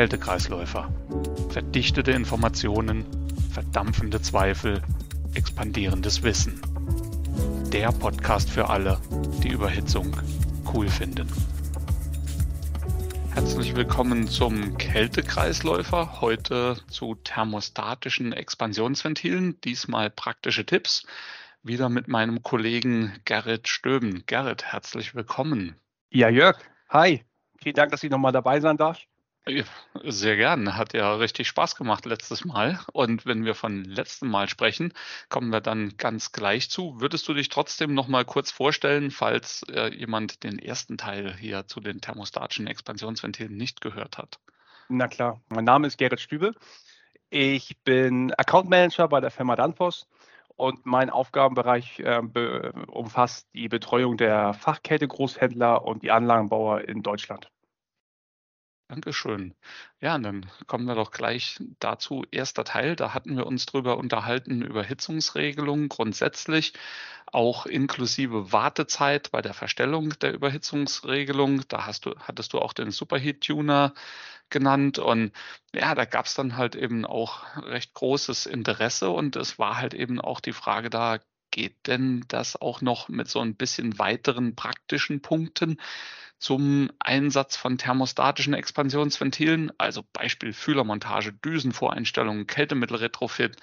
Kältekreisläufer. Verdichtete Informationen, verdampfende Zweifel, expandierendes Wissen. Der Podcast für alle, die Überhitzung cool finden. Herzlich willkommen zum Kältekreisläufer. Heute zu thermostatischen Expansionsventilen. Diesmal praktische Tipps. Wieder mit meinem Kollegen Gerrit Stöben. Gerrit, herzlich willkommen. Ja, Jörg, hi. Vielen Dank, dass ich nochmal dabei sein darf. Sehr gern. Hat ja richtig Spaß gemacht letztes Mal. Und wenn wir von letztem Mal sprechen, kommen wir dann ganz gleich zu. Würdest du dich trotzdem noch mal kurz vorstellen, falls äh, jemand den ersten Teil hier zu den thermostatischen Expansionsventilen nicht gehört hat? Na klar. Mein Name ist Gerrit Stübe. Ich bin Account Manager bei der Firma Danfoss und mein Aufgabenbereich äh, be umfasst die Betreuung der Fachkette-Großhändler und die Anlagenbauer in Deutschland. Dankeschön. Ja, und dann kommen wir doch gleich dazu. Erster Teil, da hatten wir uns drüber unterhalten, über Hitzungsregelungen grundsätzlich, auch inklusive Wartezeit bei der Verstellung der Überhitzungsregelung. Da hast du, hattest du auch den Superheat-Tuner genannt. Und ja, da gab es dann halt eben auch recht großes Interesse und es war halt eben auch die Frage da, geht denn das auch noch mit so ein bisschen weiteren praktischen Punkten? Zum Einsatz von thermostatischen Expansionsventilen, also Beispiel Fühlermontage, Düsenvoreinstellungen, Kältemittelretrofit.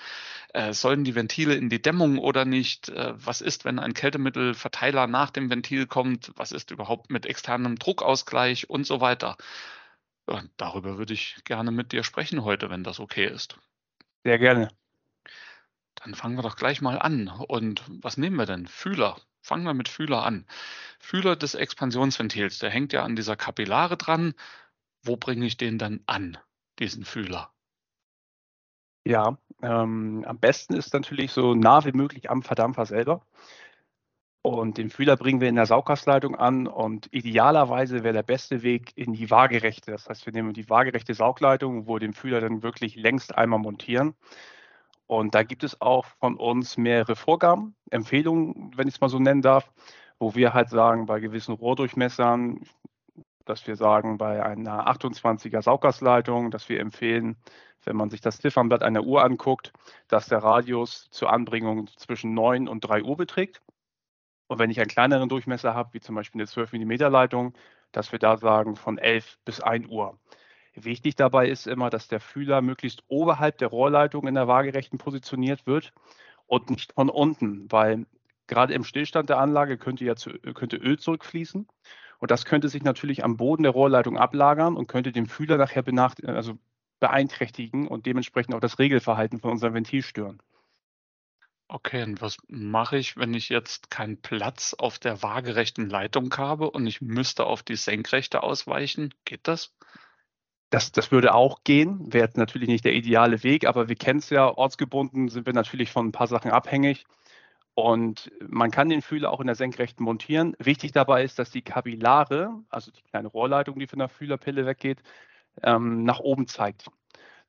Äh, sollen die Ventile in die Dämmung oder nicht? Äh, was ist, wenn ein Kältemittelverteiler nach dem Ventil kommt? Was ist überhaupt mit externem Druckausgleich und so weiter? Ja, darüber würde ich gerne mit dir sprechen heute, wenn das okay ist. Sehr gerne. Dann fangen wir doch gleich mal an. Und was nehmen wir denn? Fühler. Fangen wir mit Fühler an. Fühler des Expansionsventils, der hängt ja an dieser Kapillare dran. Wo bringe ich den dann an, diesen Fühler? Ja, ähm, am besten ist natürlich so nah wie möglich am Verdampfer selber. Und den Fühler bringen wir in der Sauggasleitung an und idealerweise wäre der beste Weg in die waagerechte. Das heißt, wir nehmen die waagerechte Saugleitung, wo wir den Fühler dann wirklich längst einmal montieren. Und da gibt es auch von uns mehrere Vorgaben, Empfehlungen, wenn ich es mal so nennen darf, wo wir halt sagen, bei gewissen Rohrdurchmessern, dass wir sagen, bei einer 28er Sauggasleitung, dass wir empfehlen, wenn man sich das Ziffernblatt einer Uhr anguckt, dass der Radius zur Anbringung zwischen 9 und 3 Uhr beträgt. Und wenn ich einen kleineren Durchmesser habe, wie zum Beispiel eine 12 mm Leitung, dass wir da sagen von 11 bis 1 Uhr. Wichtig dabei ist immer, dass der Fühler möglichst oberhalb der Rohrleitung in der waagerechten positioniert wird und nicht von unten, weil gerade im Stillstand der Anlage könnte ja zu, könnte Öl zurückfließen und das könnte sich natürlich am Boden der Rohrleitung ablagern und könnte den Fühler nachher also beeinträchtigen und dementsprechend auch das Regelverhalten von unserem Ventil stören. Okay, und was mache ich, wenn ich jetzt keinen Platz auf der waagerechten Leitung habe und ich müsste auf die senkrechte ausweichen? Geht das? Das, das würde auch gehen, wäre natürlich nicht der ideale Weg, aber wir kennen es ja, ortsgebunden sind wir natürlich von ein paar Sachen abhängig. Und man kann den Fühler auch in der Senkrechten montieren. Wichtig dabei ist, dass die Kapillare, also die kleine Rohrleitung, die von der Fühlerpille weggeht, ähm, nach oben zeigt.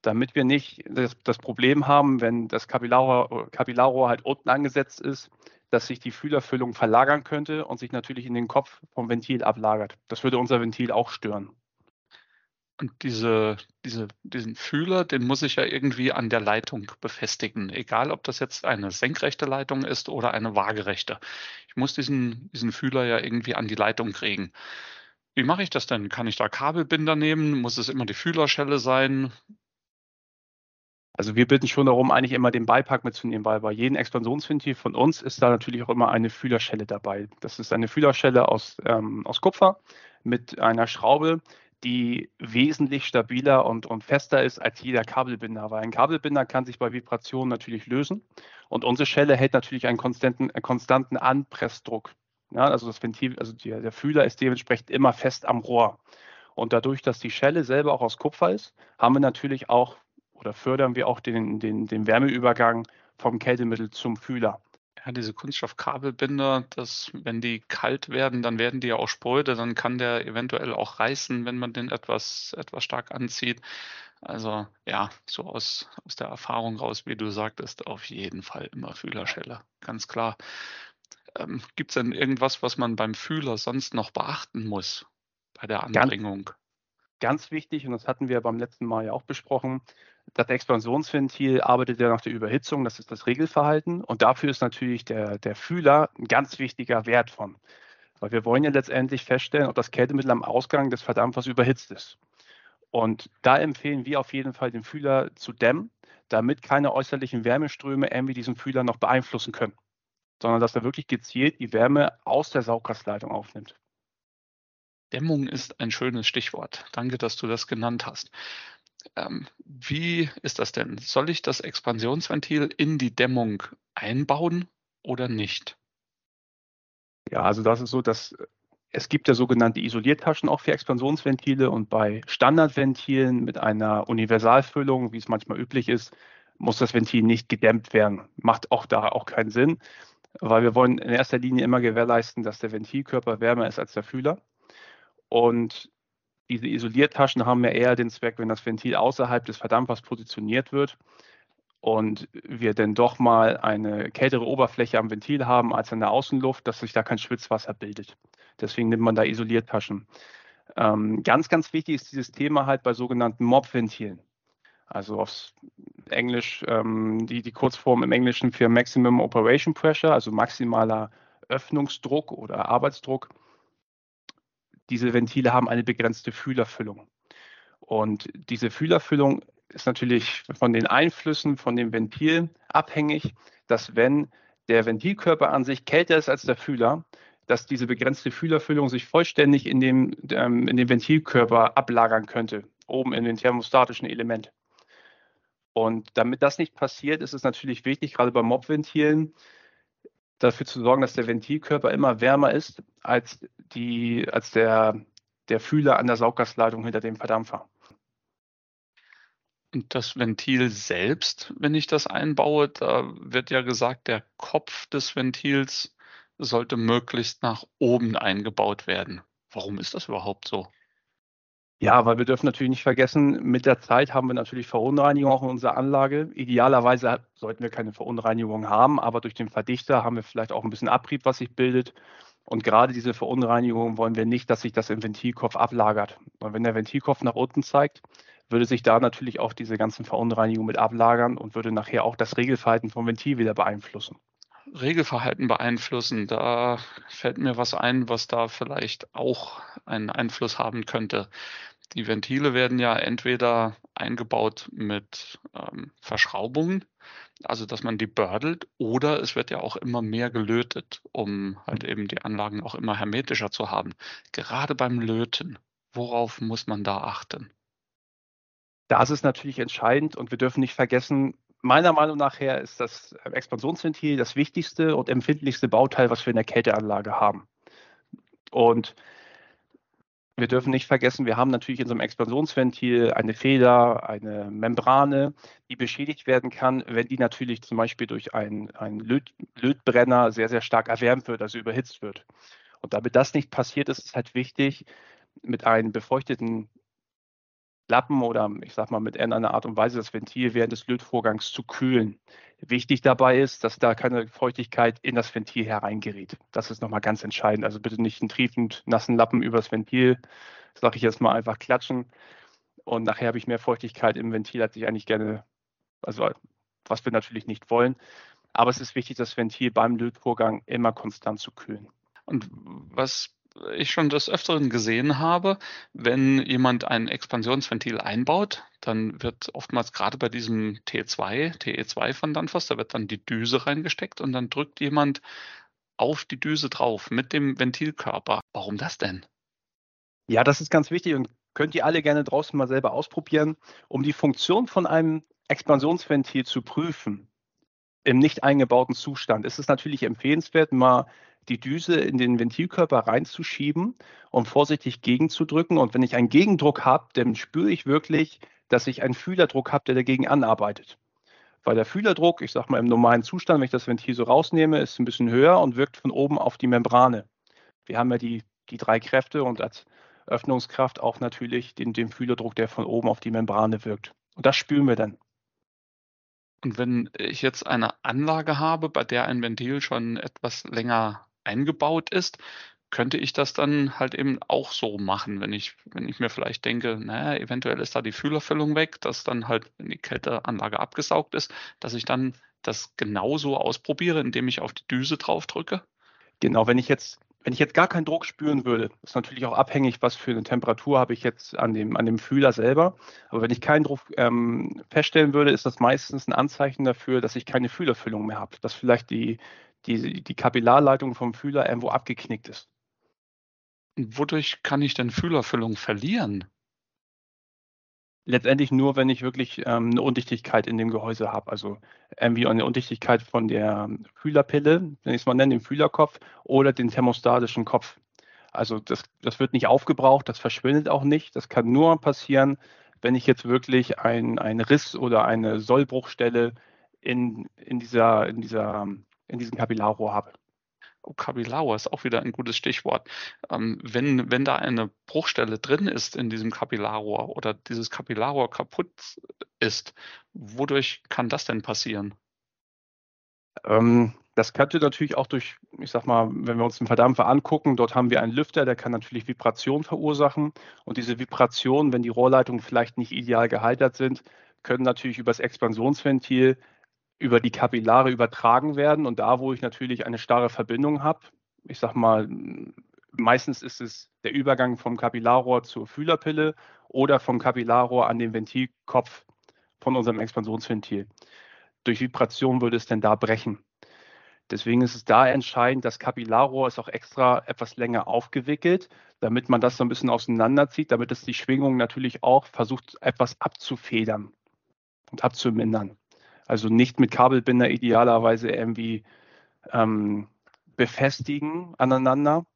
Damit wir nicht das, das Problem haben, wenn das Kapillarrohr, Kapillarrohr halt unten angesetzt ist, dass sich die Fühlerfüllung verlagern könnte und sich natürlich in den Kopf vom Ventil ablagert. Das würde unser Ventil auch stören. Und diese, diese, diesen Fühler, den muss ich ja irgendwie an der Leitung befestigen, egal ob das jetzt eine senkrechte Leitung ist oder eine waagerechte. Ich muss diesen, diesen Fühler ja irgendwie an die Leitung kriegen. Wie mache ich das denn? Kann ich da Kabelbinder nehmen? Muss es immer die Fühlerschelle sein? Also wir bitten schon darum, eigentlich immer den Beipack mitzunehmen, weil bei jedem Expansionsventil von uns ist da natürlich auch immer eine Fühlerschelle dabei. Das ist eine Fühlerschelle aus, ähm, aus Kupfer mit einer Schraube, die wesentlich stabiler und, und fester ist als jeder Kabelbinder. Weil ein Kabelbinder kann sich bei Vibrationen natürlich lösen und unsere Schelle hält natürlich einen konstanten, konstanten Anpressdruck. Ja, also das Ventil, also die, der Fühler ist dementsprechend immer fest am Rohr. Und dadurch, dass die Schelle selber auch aus Kupfer ist, haben wir natürlich auch oder fördern wir auch den, den, den Wärmeübergang vom Kältemittel zum Fühler ja, diese Kunststoffkabelbinder, dass wenn die kalt werden, dann werden die ja auch spröde, dann kann der eventuell auch reißen, wenn man den etwas, etwas stark anzieht. Also ja, so aus, aus der Erfahrung raus, wie du sagtest, auf jeden Fall immer Fühlerschelle, ganz klar. Ähm, Gibt es denn irgendwas, was man beim Fühler sonst noch beachten muss bei der Anbringung? ganz wichtig, und das hatten wir beim letzten Mal ja auch besprochen, das Expansionsventil arbeitet ja nach der Überhitzung, das ist das Regelverhalten. Und dafür ist natürlich der, der Fühler ein ganz wichtiger Wert von. Weil wir wollen ja letztendlich feststellen, ob das Kältemittel am Ausgang des Verdampfers überhitzt ist. Und da empfehlen wir auf jeden Fall, den Fühler zu dämmen, damit keine äußerlichen Wärmeströme irgendwie diesen Fühler noch beeinflussen können, sondern dass er wirklich gezielt die Wärme aus der Sauggastleitung aufnimmt. Dämmung ist ein schönes Stichwort. Danke, dass du das genannt hast. Ähm, wie ist das denn? Soll ich das Expansionsventil in die Dämmung einbauen oder nicht? Ja, also das ist so, dass es gibt ja sogenannte Isoliertaschen auch für Expansionsventile und bei Standardventilen mit einer Universalfüllung, wie es manchmal üblich ist, muss das Ventil nicht gedämmt werden. Macht auch da auch keinen Sinn, weil wir wollen in erster Linie immer gewährleisten, dass der Ventilkörper wärmer ist als der Fühler. Und diese Isoliertaschen haben ja eher den Zweck, wenn das Ventil außerhalb des Verdampfers positioniert wird und wir denn doch mal eine kältere Oberfläche am Ventil haben als in der Außenluft, dass sich da kein Schwitzwasser bildet. Deswegen nimmt man da Isoliertaschen. Ähm, ganz, ganz wichtig ist dieses Thema halt bei sogenannten MOB-Ventilen. Also aufs Englisch, ähm, die, die Kurzform im Englischen für Maximum Operation Pressure, also maximaler Öffnungsdruck oder Arbeitsdruck. Diese Ventile haben eine begrenzte Fühlerfüllung. Und diese Fühlerfüllung ist natürlich von den Einflüssen von dem Ventil abhängig, dass wenn der Ventilkörper an sich kälter ist als der Fühler, dass diese begrenzte Fühlerfüllung sich vollständig in dem, ähm, in dem Ventilkörper ablagern könnte, oben in den thermostatischen Element. Und damit das nicht passiert, ist es natürlich wichtig, gerade bei Mobventilen, dafür zu sorgen, dass der Ventilkörper immer wärmer ist als, die, als der, der Fühler an der Sauggasleitung hinter dem Verdampfer. Und das Ventil selbst, wenn ich das einbaue, da wird ja gesagt, der Kopf des Ventils sollte möglichst nach oben eingebaut werden. Warum ist das überhaupt so? Ja, weil wir dürfen natürlich nicht vergessen, mit der Zeit haben wir natürlich Verunreinigung auch in unserer Anlage. Idealerweise sollten wir keine Verunreinigung haben, aber durch den Verdichter haben wir vielleicht auch ein bisschen Abrieb, was sich bildet. Und gerade diese Verunreinigung wollen wir nicht, dass sich das im Ventilkopf ablagert. Und wenn der Ventilkopf nach unten zeigt, würde sich da natürlich auch diese ganzen Verunreinigungen mit ablagern und würde nachher auch das Regelverhalten vom Ventil wieder beeinflussen. Regelverhalten beeinflussen, da fällt mir was ein, was da vielleicht auch einen Einfluss haben könnte. Die Ventile werden ja entweder eingebaut mit ähm, Verschraubungen, also dass man die bördelt, oder es wird ja auch immer mehr gelötet, um halt eben die Anlagen auch immer hermetischer zu haben. Gerade beim Löten, worauf muss man da achten? Da ist natürlich entscheidend und wir dürfen nicht vergessen, meiner Meinung nach her ist das Expansionsventil das wichtigste und empfindlichste Bauteil, was wir in der Kälteanlage haben. Und wir dürfen nicht vergessen, wir haben natürlich in so einem Expansionsventil eine Feder, eine Membrane, die beschädigt werden kann, wenn die natürlich zum Beispiel durch einen, einen Löt, Lötbrenner sehr, sehr stark erwärmt wird, also überhitzt wird. Und damit das nicht passiert, ist es halt wichtig, mit einem befeuchteten Lappen oder ich sag mal mit irgendeiner Art und Weise das Ventil während des Lötvorgangs zu kühlen. Wichtig dabei ist, dass da keine Feuchtigkeit in das Ventil hereingerät. Das ist nochmal ganz entscheidend. Also bitte nicht einen triefend nassen Lappen übers Ventil, sage ich jetzt mal einfach klatschen. Und nachher habe ich mehr Feuchtigkeit im Ventil, als ich eigentlich gerne, also was wir natürlich nicht wollen. Aber es ist wichtig, das Ventil beim Lötvorgang immer konstant zu kühlen. Und was ich schon des Öfteren gesehen habe, wenn jemand ein Expansionsventil einbaut, dann wird oftmals gerade bei diesem T2, TE2 von Danfoss, da wird dann die Düse reingesteckt und dann drückt jemand auf die Düse drauf mit dem Ventilkörper. Warum das denn? Ja, das ist ganz wichtig und könnt ihr alle gerne draußen mal selber ausprobieren, um die Funktion von einem Expansionsventil zu prüfen. Im nicht eingebauten Zustand ist es natürlich empfehlenswert, mal die Düse in den Ventilkörper reinzuschieben und vorsichtig gegenzudrücken. Und wenn ich einen Gegendruck habe, dann spüre ich wirklich, dass ich einen Fühlerdruck habe, der dagegen anarbeitet. Weil der Fühlerdruck, ich sage mal im normalen Zustand, wenn ich das Ventil so rausnehme, ist ein bisschen höher und wirkt von oben auf die Membrane. Wir haben ja die, die drei Kräfte und als Öffnungskraft auch natürlich den, den Fühlerdruck, der von oben auf die Membrane wirkt. Und das spüren wir dann. Und wenn ich jetzt eine Anlage habe, bei der ein Ventil schon etwas länger eingebaut ist, könnte ich das dann halt eben auch so machen, wenn ich, wenn ich mir vielleicht denke, naja, eventuell ist da die Fühlerfüllung weg, dass dann halt, wenn die Kälteanlage abgesaugt ist, dass ich dann das genauso ausprobiere, indem ich auf die Düse drauf drücke? Genau, wenn ich jetzt wenn ich jetzt gar keinen Druck spüren würde, ist natürlich auch abhängig, was für eine Temperatur habe ich jetzt an dem, an dem Fühler selber. Aber wenn ich keinen Druck ähm, feststellen würde, ist das meistens ein Anzeichen dafür, dass ich keine Fühlerfüllung mehr habe, dass vielleicht die, die, die Kapillarleitung vom Fühler irgendwo abgeknickt ist. Wodurch kann ich denn Fühlerfüllung verlieren? Letztendlich nur, wenn ich wirklich ähm, eine Undichtigkeit in dem Gehäuse habe. Also irgendwie eine Undichtigkeit von der Fühlerpille, wenn ich es mal nenne, dem Fühlerkopf oder den thermostatischen Kopf. Also das, das wird nicht aufgebraucht, das verschwindet auch nicht. Das kann nur passieren, wenn ich jetzt wirklich einen Riss oder eine Sollbruchstelle in, in, dieser, in, dieser, in diesem Kapillarrohr habe. Kapillar ist auch wieder ein gutes Stichwort. Ähm, wenn, wenn da eine Bruchstelle drin ist in diesem Kapillarrohr oder dieses Kapillarrohr kaputt ist, wodurch kann das denn passieren? Ähm, das könnte natürlich auch durch, ich sag mal, wenn wir uns den Verdampfer angucken, dort haben wir einen Lüfter, der kann natürlich Vibration verursachen. Und diese Vibrationen, wenn die Rohrleitungen vielleicht nicht ideal gehalten sind, können natürlich über das Expansionsventil über die Kapillare übertragen werden. Und da, wo ich natürlich eine starre Verbindung habe, ich sage mal, meistens ist es der Übergang vom Kapillarrohr zur Fühlerpille oder vom Kapillarrohr an den Ventilkopf von unserem Expansionsventil. Durch Vibration würde es denn da brechen. Deswegen ist es da entscheidend, das Kapillarrohr ist auch extra etwas länger aufgewickelt, damit man das so ein bisschen auseinanderzieht, damit es die Schwingung natürlich auch versucht, etwas abzufedern und abzumindern. Also nicht mit Kabelbinder idealerweise irgendwie ähm, befestigen aneinander,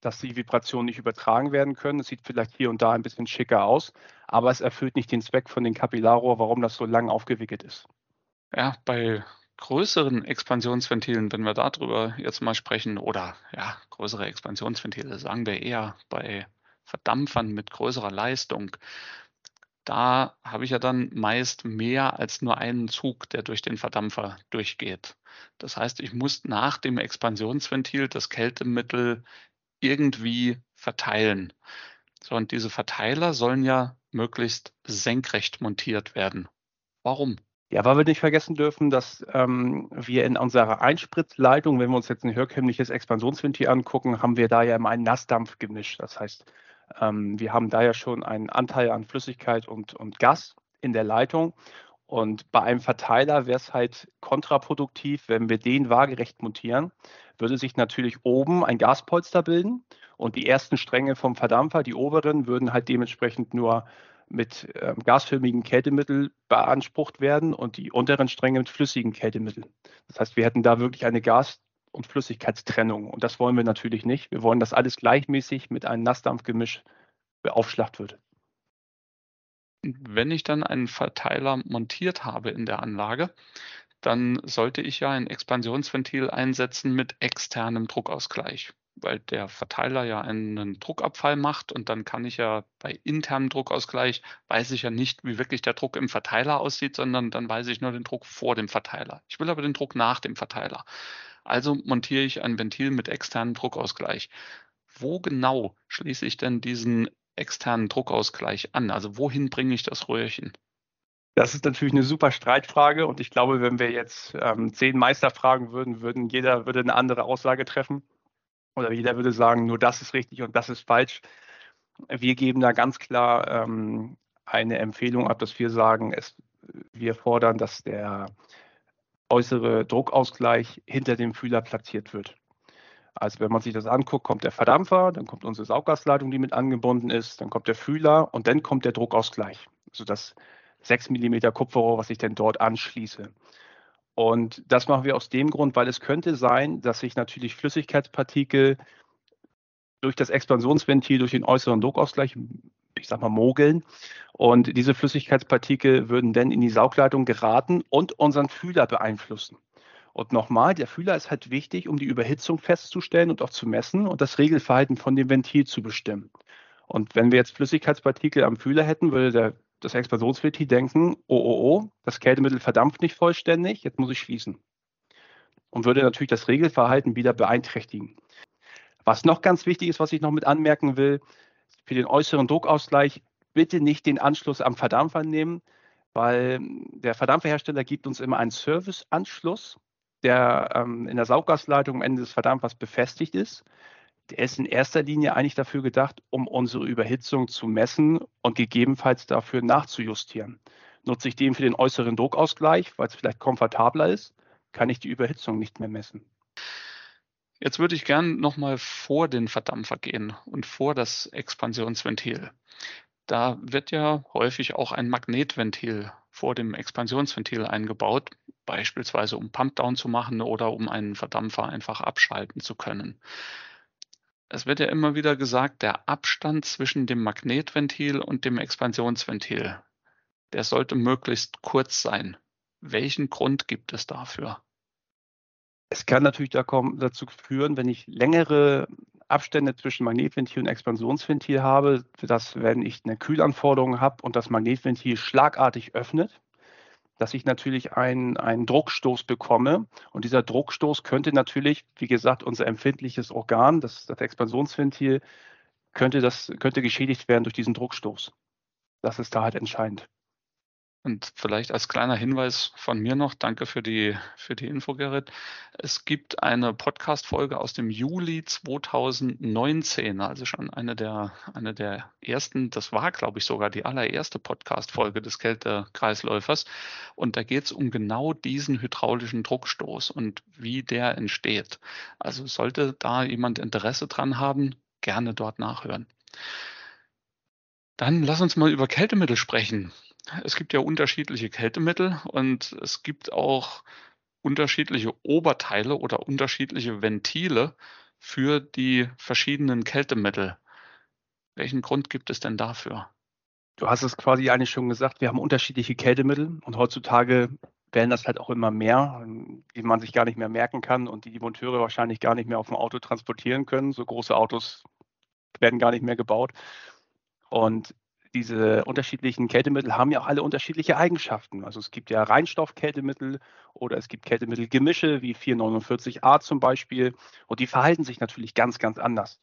dass die Vibrationen nicht übertragen werden können. Es sieht vielleicht hier und da ein bisschen schicker aus, aber es erfüllt nicht den Zweck von den Kapillarrohr, warum das so lang aufgewickelt ist. Ja, bei größeren Expansionsventilen, wenn wir darüber jetzt mal sprechen, oder ja, größere Expansionsventile, sagen wir eher bei Verdampfern mit größerer Leistung, da habe ich ja dann meist mehr als nur einen Zug, der durch den Verdampfer durchgeht. Das heißt, ich muss nach dem Expansionsventil das Kältemittel irgendwie verteilen. So, und diese Verteiler sollen ja möglichst senkrecht montiert werden. Warum? Ja, weil wir nicht vergessen dürfen, dass ähm, wir in unserer Einspritzleitung, wenn wir uns jetzt ein herkömmliches Expansionsventil angucken, haben wir da ja immer ein Nassdampfgemisch. Das heißt, ähm, wir haben da ja schon einen Anteil an Flüssigkeit und, und Gas in der Leitung. Und bei einem Verteiler wäre es halt kontraproduktiv, wenn wir den waagerecht montieren, würde sich natürlich oben ein Gaspolster bilden und die ersten Stränge vom Verdampfer, die oberen, würden halt dementsprechend nur mit ähm, gasförmigen Kältemittel beansprucht werden und die unteren Stränge mit flüssigen Kältemitteln. Das heißt, wir hätten da wirklich eine Gas- und Flüssigkeitstrennung. Und das wollen wir natürlich nicht. Wir wollen, dass alles gleichmäßig mit einem Nassdampfgemisch beaufschlagt wird. Wenn ich dann einen Verteiler montiert habe in der Anlage, dann sollte ich ja ein Expansionsventil einsetzen mit externem Druckausgleich, weil der Verteiler ja einen Druckabfall macht und dann kann ich ja bei internem Druckausgleich, weiß ich ja nicht, wie wirklich der Druck im Verteiler aussieht, sondern dann weiß ich nur den Druck vor dem Verteiler. Ich will aber den Druck nach dem Verteiler. Also montiere ich ein Ventil mit externem Druckausgleich. Wo genau schließe ich denn diesen externen Druckausgleich an? Also wohin bringe ich das Röhrchen? Das ist natürlich eine super Streitfrage und ich glaube, wenn wir jetzt ähm, zehn Meister fragen würden, würden jeder würde eine andere Aussage treffen oder jeder würde sagen, nur das ist richtig und das ist falsch. Wir geben da ganz klar ähm, eine Empfehlung ab, dass wir sagen, es, wir fordern, dass der äußere Druckausgleich hinter dem Fühler platziert wird. Also wenn man sich das anguckt, kommt der Verdampfer, dann kommt unsere Sauggasleitung, die mit angebunden ist, dann kommt der Fühler und dann kommt der Druckausgleich. Also das 6 mm Kupferrohr, was ich dann dort anschließe. Und das machen wir aus dem Grund, weil es könnte sein, dass sich natürlich Flüssigkeitspartikel durch das Expansionsventil, durch den äußeren Druckausgleich ich sag mal, mogeln. Und diese Flüssigkeitspartikel würden dann in die Saugleitung geraten und unseren Fühler beeinflussen. Und nochmal, der Fühler ist halt wichtig, um die Überhitzung festzustellen und auch zu messen und das Regelverhalten von dem Ventil zu bestimmen. Und wenn wir jetzt Flüssigkeitspartikel am Fühler hätten, würde der, das Expansionsventil denken, oh, oh, oh, das Kältemittel verdampft nicht vollständig, jetzt muss ich schließen. Und würde natürlich das Regelverhalten wieder beeinträchtigen. Was noch ganz wichtig ist, was ich noch mit anmerken will, für den äußeren Druckausgleich bitte nicht den Anschluss am Verdampfer nehmen, weil der Verdampferhersteller gibt uns immer einen Serviceanschluss, der ähm, in der Sauggasleitung am Ende des Verdampfers befestigt ist. Der ist in erster Linie eigentlich dafür gedacht, um unsere Überhitzung zu messen und gegebenenfalls dafür nachzujustieren. Nutze ich den für den äußeren Druckausgleich, weil es vielleicht komfortabler ist, kann ich die Überhitzung nicht mehr messen. Jetzt würde ich gern nochmal vor den Verdampfer gehen und vor das Expansionsventil. Da wird ja häufig auch ein Magnetventil vor dem Expansionsventil eingebaut, beispielsweise um Pumpdown zu machen oder um einen Verdampfer einfach abschalten zu können. Es wird ja immer wieder gesagt, der Abstand zwischen dem Magnetventil und dem Expansionsventil, der sollte möglichst kurz sein. Welchen Grund gibt es dafür? Es kann natürlich dazu führen, wenn ich längere Abstände zwischen Magnetventil und Expansionsventil habe, dass wenn ich eine Kühlanforderung habe und das Magnetventil schlagartig öffnet, dass ich natürlich einen, einen Druckstoß bekomme. Und dieser Druckstoß könnte natürlich, wie gesagt, unser empfindliches Organ, das, das Expansionsventil, könnte, das, könnte geschädigt werden durch diesen Druckstoß. Das ist da halt entscheidend. Und vielleicht als kleiner Hinweis von mir noch, danke für die, für die Info, Gerrit. Es gibt eine Podcast-Folge aus dem Juli 2019, also schon eine der, eine der ersten, das war, glaube ich, sogar die allererste Podcast-Folge des Kältekreisläufers. Und da geht es um genau diesen hydraulischen Druckstoß und wie der entsteht. Also sollte da jemand Interesse dran haben, gerne dort nachhören. Dann lass uns mal über Kältemittel sprechen es gibt ja unterschiedliche Kältemittel und es gibt auch unterschiedliche Oberteile oder unterschiedliche Ventile für die verschiedenen Kältemittel. Welchen Grund gibt es denn dafür? Du hast es quasi eigentlich schon gesagt, wir haben unterschiedliche Kältemittel und heutzutage werden das halt auch immer mehr, die man sich gar nicht mehr merken kann und die die Monteure wahrscheinlich gar nicht mehr auf dem Auto transportieren können. So große Autos werden gar nicht mehr gebaut. Und diese unterschiedlichen Kältemittel haben ja auch alle unterschiedliche Eigenschaften. Also es gibt ja Reinstoffkältemittel oder es gibt Kältemittelgemische wie 449a zum Beispiel und die verhalten sich natürlich ganz, ganz anders.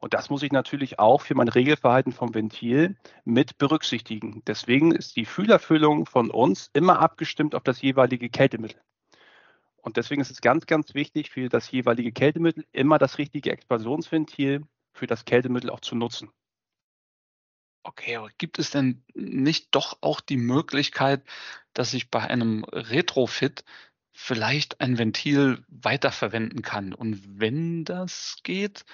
Und das muss ich natürlich auch für mein Regelverhalten vom Ventil mit berücksichtigen. Deswegen ist die Fühlerfüllung von uns immer abgestimmt auf das jeweilige Kältemittel. Und deswegen ist es ganz, ganz wichtig für das jeweilige Kältemittel immer das richtige Expansionsventil für das Kältemittel auch zu nutzen. Okay, aber gibt es denn nicht doch auch die Möglichkeit, dass ich bei einem Retrofit vielleicht ein Ventil weiterverwenden kann? Und wenn das geht,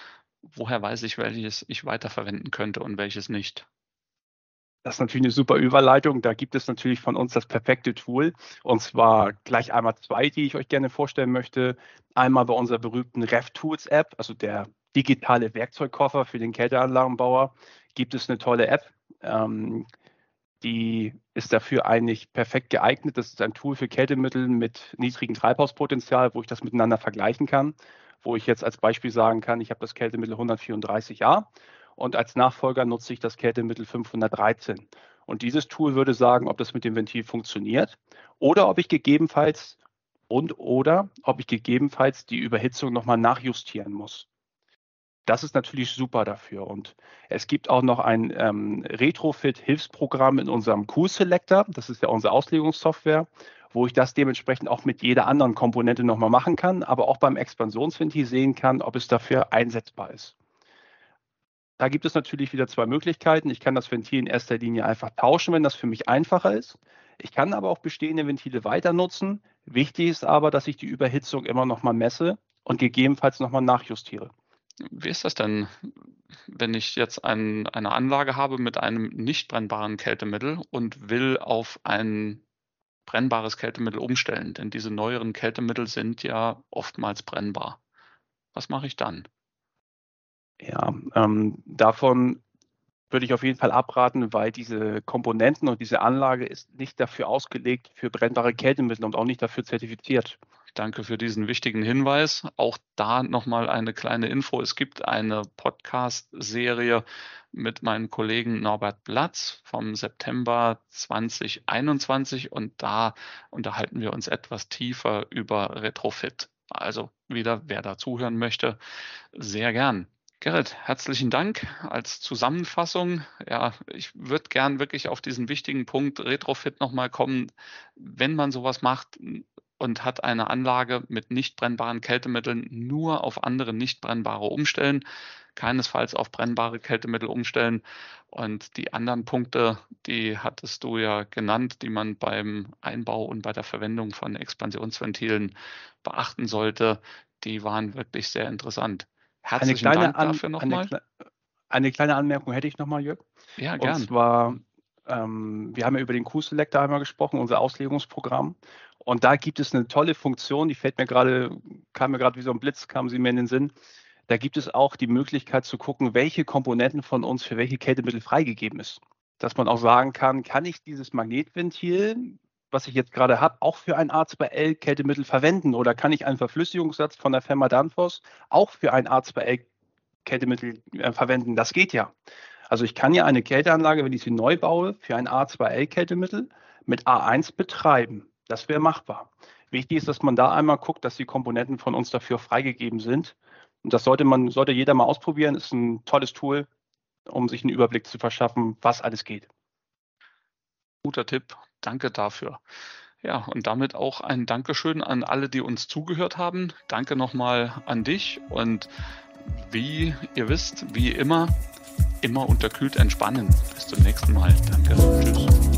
woher weiß ich, welches ich weiterverwenden könnte und welches nicht? Das ist natürlich eine super Überleitung. Da gibt es natürlich von uns das perfekte Tool. Und zwar gleich einmal zwei, die ich euch gerne vorstellen möchte. Einmal bei unserer berühmten RevTools App, also der digitale Werkzeugkoffer für den Kälteanlagenbauer gibt es eine tolle App. Ähm, die ist dafür eigentlich perfekt geeignet. Das ist ein Tool für Kältemittel mit niedrigem Treibhauspotenzial, wo ich das miteinander vergleichen kann. Wo ich jetzt als Beispiel sagen kann, ich habe das Kältemittel 134a und als Nachfolger nutze ich das Kältemittel 513. Und dieses Tool würde sagen, ob das mit dem Ventil funktioniert oder ob ich gegebenenfalls und oder ob ich gegebenenfalls die Überhitzung nochmal nachjustieren muss. Das ist natürlich super dafür. Und es gibt auch noch ein ähm, Retrofit-Hilfsprogramm in unserem Q-Selector. Das ist ja unsere Auslegungssoftware, wo ich das dementsprechend auch mit jeder anderen Komponente nochmal machen kann, aber auch beim Expansionsventil sehen kann, ob es dafür einsetzbar ist. Da gibt es natürlich wieder zwei Möglichkeiten. Ich kann das Ventil in erster Linie einfach tauschen, wenn das für mich einfacher ist. Ich kann aber auch bestehende Ventile weiter nutzen. Wichtig ist aber, dass ich die Überhitzung immer nochmal messe und gegebenenfalls nochmal nachjustiere. Wie ist das denn, wenn ich jetzt ein, eine Anlage habe mit einem nicht brennbaren Kältemittel und will auf ein brennbares Kältemittel umstellen? Denn diese neueren Kältemittel sind ja oftmals brennbar. Was mache ich dann? Ja, ähm, davon würde ich auf jeden Fall abraten, weil diese Komponenten und diese Anlage ist nicht dafür ausgelegt für brennbare Kältemittel und auch nicht dafür zertifiziert. Danke für diesen wichtigen Hinweis. Auch da nochmal eine kleine Info. Es gibt eine Podcast-Serie mit meinem Kollegen Norbert Platz vom September 2021 und da unterhalten wir uns etwas tiefer über Retrofit. Also wieder, wer da zuhören möchte, sehr gern. Gerrit, herzlichen Dank als Zusammenfassung. Ja, ich würde gern wirklich auf diesen wichtigen Punkt Retrofit nochmal kommen. Wenn man sowas macht und hat eine Anlage mit nicht brennbaren Kältemitteln, nur auf andere nicht brennbare umstellen, keinesfalls auf brennbare Kältemittel umstellen. Und die anderen Punkte, die hattest du ja genannt, die man beim Einbau und bei der Verwendung von Expansionsventilen beachten sollte, die waren wirklich sehr interessant. Herzlichen eine kleine Dank dafür nochmal. Eine, eine, kleine Anmerkung hätte ich nochmal, Jörg. Ja, gerne. Und zwar, ähm, wir haben ja über den Q-Selector einmal gesprochen, unser Auslegungsprogramm. Und da gibt es eine tolle Funktion, die fällt mir gerade, kam mir gerade wie so ein Blitz, kam sie mir in den Sinn. Da gibt es auch die Möglichkeit zu gucken, welche Komponenten von uns für welche Kältemittel freigegeben ist. Dass man auch sagen kann, kann ich dieses Magnetventil was ich jetzt gerade habe, auch für ein A2L-Kältemittel verwenden? Oder kann ich einen Verflüssigungssatz von der Firma Danfoss auch für ein A2L-Kältemittel äh, verwenden? Das geht ja. Also ich kann ja eine Kälteanlage, wenn ich sie neu baue, für ein A2L-Kältemittel mit A1 betreiben. Das wäre machbar. Wichtig ist, dass man da einmal guckt, dass die Komponenten von uns dafür freigegeben sind. Und das sollte man, sollte jeder mal ausprobieren. Ist ein tolles Tool, um sich einen Überblick zu verschaffen, was alles geht. Guter Tipp. Danke dafür. Ja, und damit auch ein Dankeschön an alle, die uns zugehört haben. Danke nochmal an dich und wie ihr wisst, wie immer, immer unterkühlt entspannen. Bis zum nächsten Mal. Danke. Tschüss.